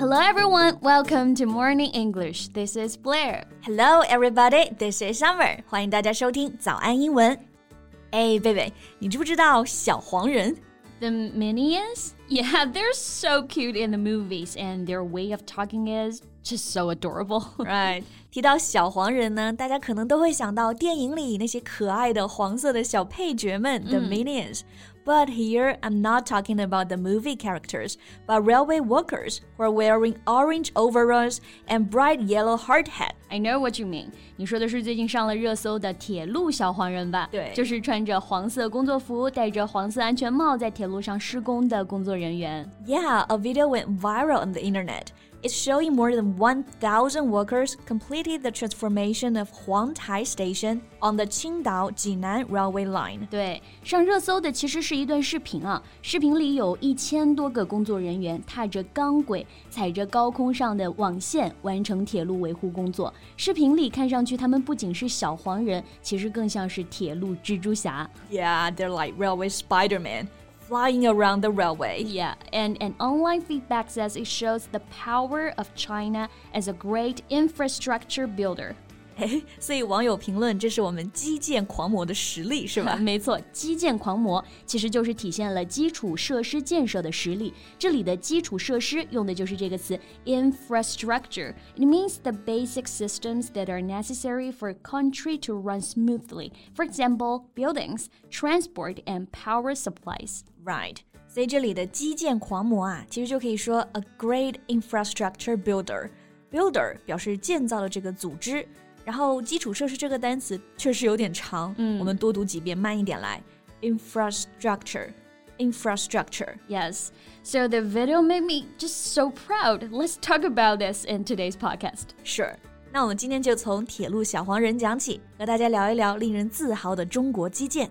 Hello everyone, welcome to Morning English. This is Blair. Hello everybody, this is Summer. 欢迎大家收听早安英文。哎，贝贝，你知不知道小黄人？The Minions? Yeah, they're so cute in the movies, and their way of talking is just so adorable. right. 提到小黄人呢，大家可能都会想到电影里那些可爱的黄色的小配角们，the Minions。 but here, I'm not talking about the movie characters, but railway workers who are wearing orange overalls and bright yellow hard hat. I know what you mean. 你说的是最近上了热搜的铁路小黄人吧？对，就是穿着黄色工作服、戴着黄色安全帽在铁路上施工的工作人员。Yeah, a video went viral on the internet. It's showing more than 1,000 workers completed the transformation of Huangtai Station on the Qingdao-Jinan railway line. 对，上热搜的其实是一段视频啊，视频里有一千多个工作人员踏着钢轨，踩着高空上的网线，完成铁路维护工作。视频里看上去他们不仅是小黄人，其实更像是铁路蜘蛛侠。Yeah, they're like railway Spider-Man flying around the railway. Yeah, and an online feedback says it shows the power of China as a great infrastructure builder. 所以网友评论，这是我们基建狂魔的实力，是吧？没错，基建狂魔其实就是体现了基础设施建设的实力。这里的基础设施用的就是这个词 infrastructure. It means the basic systems that are necessary for a country to run smoothly. For example, buildings, transport, and power supplies. Right. 所以这里的基建狂魔啊，其实就可以说 a great infrastructure builder. Builder 表示建造的这个组织。 然后基础设施这个单词确实有点长，嗯，我们多读几遍，慢一点来。Infrastructure, infrastructure. Yes. So the video made me just so proud. Let's talk about this in today's podcast. Sure. 那我们今天就从铁路小黄人讲起，和大家聊一聊令人自豪的中国基建。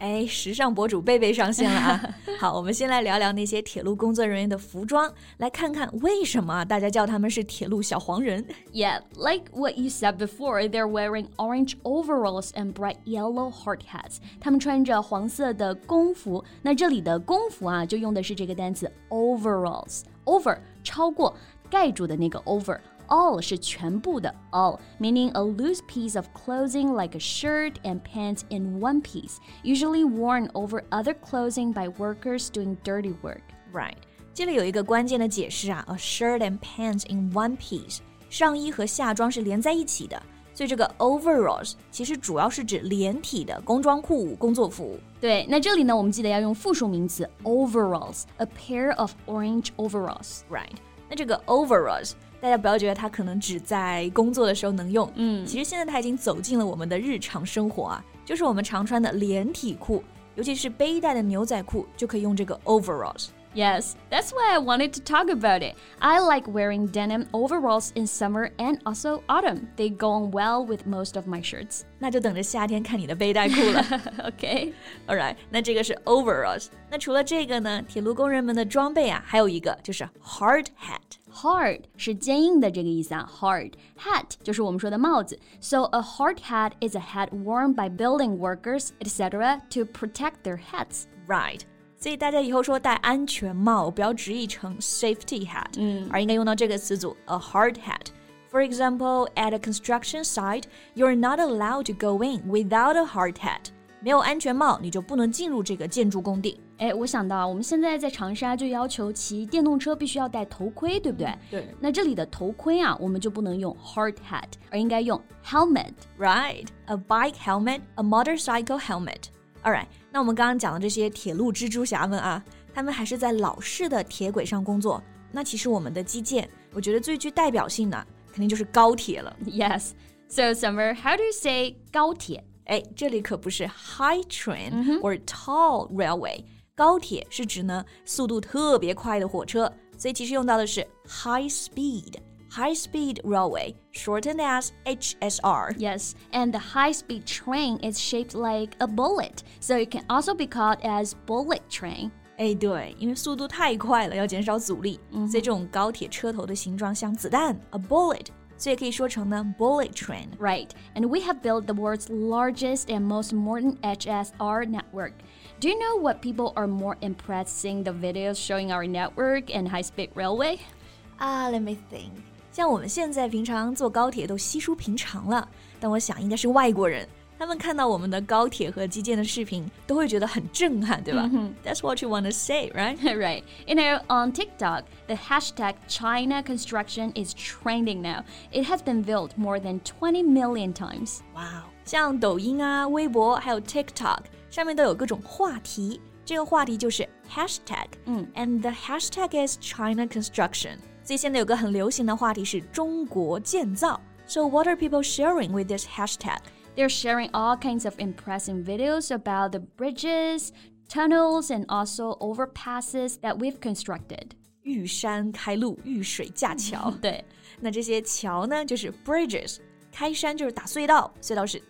哎，时尚博主贝贝上线了啊！好，我们先来聊聊那些铁路工作人员的服装，来看看为什么大家叫他们是铁路小黄人。Yeah, like what you said before, they're wearing orange overalls and bright yellow hard hats. 他们穿着黄色的工服。那这里的工服啊，就用的是这个单词 overalls。over 超过盖住的那个 over。all 是全部的 all, meaning a loose piece of clothing like a shirt and pants in one piece, usually worn over other clothing by workers doing dirty work. Right. 这里有一个关键的解释啊，a shirt and pants in one piece，上衣和下装是连在一起的。所以这个 overalls 其实主要是指连体的工装裤、工作服。对，那这里呢，我们记得要用复数名词 overalls，a pair of orange overalls。Right，那这个 overalls 大家不要觉得它可能只在工作的时候能用，嗯，其实现在它已经走进了我们的日常生活啊，就是我们常穿的连体裤，尤其是背带的牛仔裤就可以用这个 overalls。Yes, that's why I wanted to talk about it. I like wearing denim overalls in summer and also autumn. They go on well with most of my shirts. 那就等着夏天看你的背带裤了。OK, alright，那这个是 overalls。那除了这个呢，铁路工人们的装备啊，还有一个就是 hard hat。 Hard 是坚硬的这个意思啊，hard hat 就是我们说的帽子。So a hard hat is a hat worn by building workers, etc., to protect their heads. Right. 所以大家以后说戴安全帽，不要直译成 safety hat，嗯，而应该用到这个词组 a hard hat。For example, at a construction site, you're not allowed to go in without a hard hat. 没有安全帽，你就不能进入这个建筑工地。 哎，我想到我们现在在长沙就要求骑电动车必须要戴头盔，对不对？对。那这里的头盔啊，我们就不能用 hard hat，而应该用 helmet。Right, a bike helmet, a motorcycle helmet. Alright，那我们刚刚讲的这些铁路蜘蛛侠们啊，他们还是在老式的铁轨上工作。那其实我们的基建，我觉得最具代表性的肯定就是高铁了。Yes. So Summer, how do you say 高铁？哎，这里可不是 high train or tall railway。 高铁是指呢速度特别快的火车，所以其实用到的是 high speed。 high speed railway, shortened as HSR. Yes, and the high speed train is shaped like a bullet, so it can also be called as bullet train. 哎，对，因为速度太快了，要减少阻力，所以这种高铁车头的形状像子弹，a bullet，所以可以说成呢 bullet train。 Right, and we have built the world's largest and most modern HSR network. Do you know what people are more impressed seeing the videos showing our network and high-speed railway? 啊、l e t me think。像我们现在平常坐高铁都稀疏平常了，但我想应该是外国人，他们看到我们的高铁和基建的视频，都会觉得很震撼，对吧、t h a t s what you want to say, right? right. You know, on TikTok, the hashtag China construction is trending now. It has been viewed more than 20 million times. 哇哦，像抖音啊、微博还有 TikTok 上面都有各种话题，这个话题就是 hashtag，嗯，and the hashtag is China construction。所以现在有个很流行的话题是中国建造。So what are people sharing with this hashtag? They're sharing all kinds of impressive videos about the bridges, tunnels, and also overpasses that we've constructed. 玉山开路，遇水架桥。对，那这些桥呢，就是 bridges，开山就是打隧道，隧道是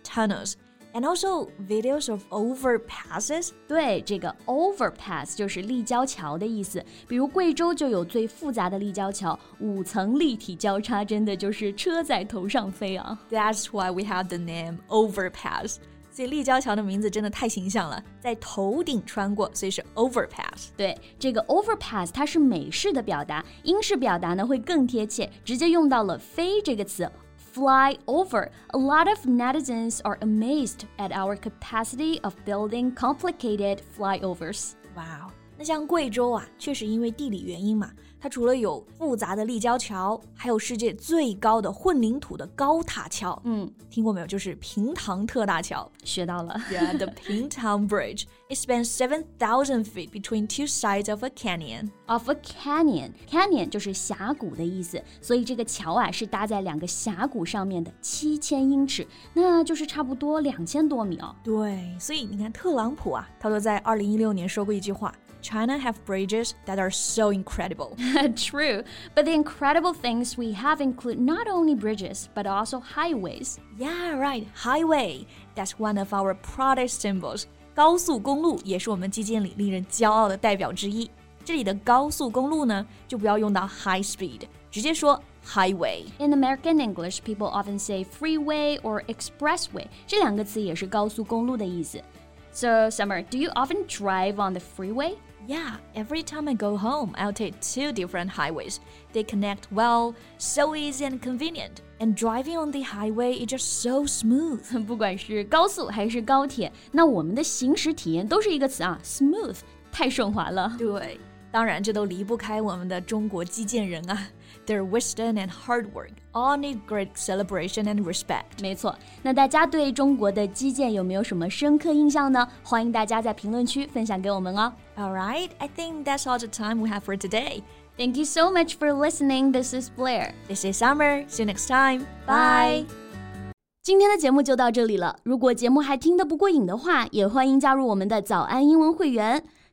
tunnels，and also videos of overpasses。对，这个 overpass 就是立交桥的意思。比如贵州就有最复杂的立交桥，五层立体交叉，真的就是车在头上飞啊！ That's why we have the name overpass。所以立交桥的名字真的太形象了，在头顶穿过，所以是 overpass。对，这个 overpass 它是美式的表达，英式表达呢会更贴切，直接用到了“飞”这个词。 Fly over. A lot of netizens are amazed at our capacity of building complicated flyovers. 哇哦，那像贵州啊，确实因为地理原因嘛，它除了有复杂的立交桥，还有世界最高的混凝土的高塔桥。嗯，听过没有？就是平塘特大桥。学到了。Yeah, the Pingtown Bridge. It spans 7,000 feet between two sides of a canyon. Of a canyon, canyon 就是峡谷的意思，所以这个桥啊是搭在两个峡谷上面的，七千英尺，那就是差不多两千多米哦。对，所以你看特朗普啊，他都在二零一六年说过一句话 ：China have bridges that are so incredible. True, but the incredible things we have include not only bridges but also highways. Yeah, right. Highway. That's one of our proudest symbols. 高速公路也是我们基建里令人骄傲的代表之一。这里的高速公路呢，就不要用到 high speed，直接说 highway。 In American English, people often say freeway or expressway. 这两个词也是高速公路的意思。So, Summer, do you often drive on the freeway? Yeah, every time I go home, I'll take two different highways. They connect well, so easy and convenient. And driving on the highway is just so smooth. 不管是高速还是高铁，那我们的行驶体验都是一个词啊，smooth，太顺滑了。对，当然这都离不开我们的中国基建人啊。Their wisdom and hard work all need great celebration and respect。没错，那大家对中国的基建有没有什么深刻印象呢？欢迎大家在评论区分享给我们哦。All right, I think that's all the time we have for today. Thank you so much for listening. This is Blair. This is Summer. See you next time. Bye. 今天的节目就到这里了。如果节目还听得不过瘾的话，也欢迎加入我们的早安英文会员。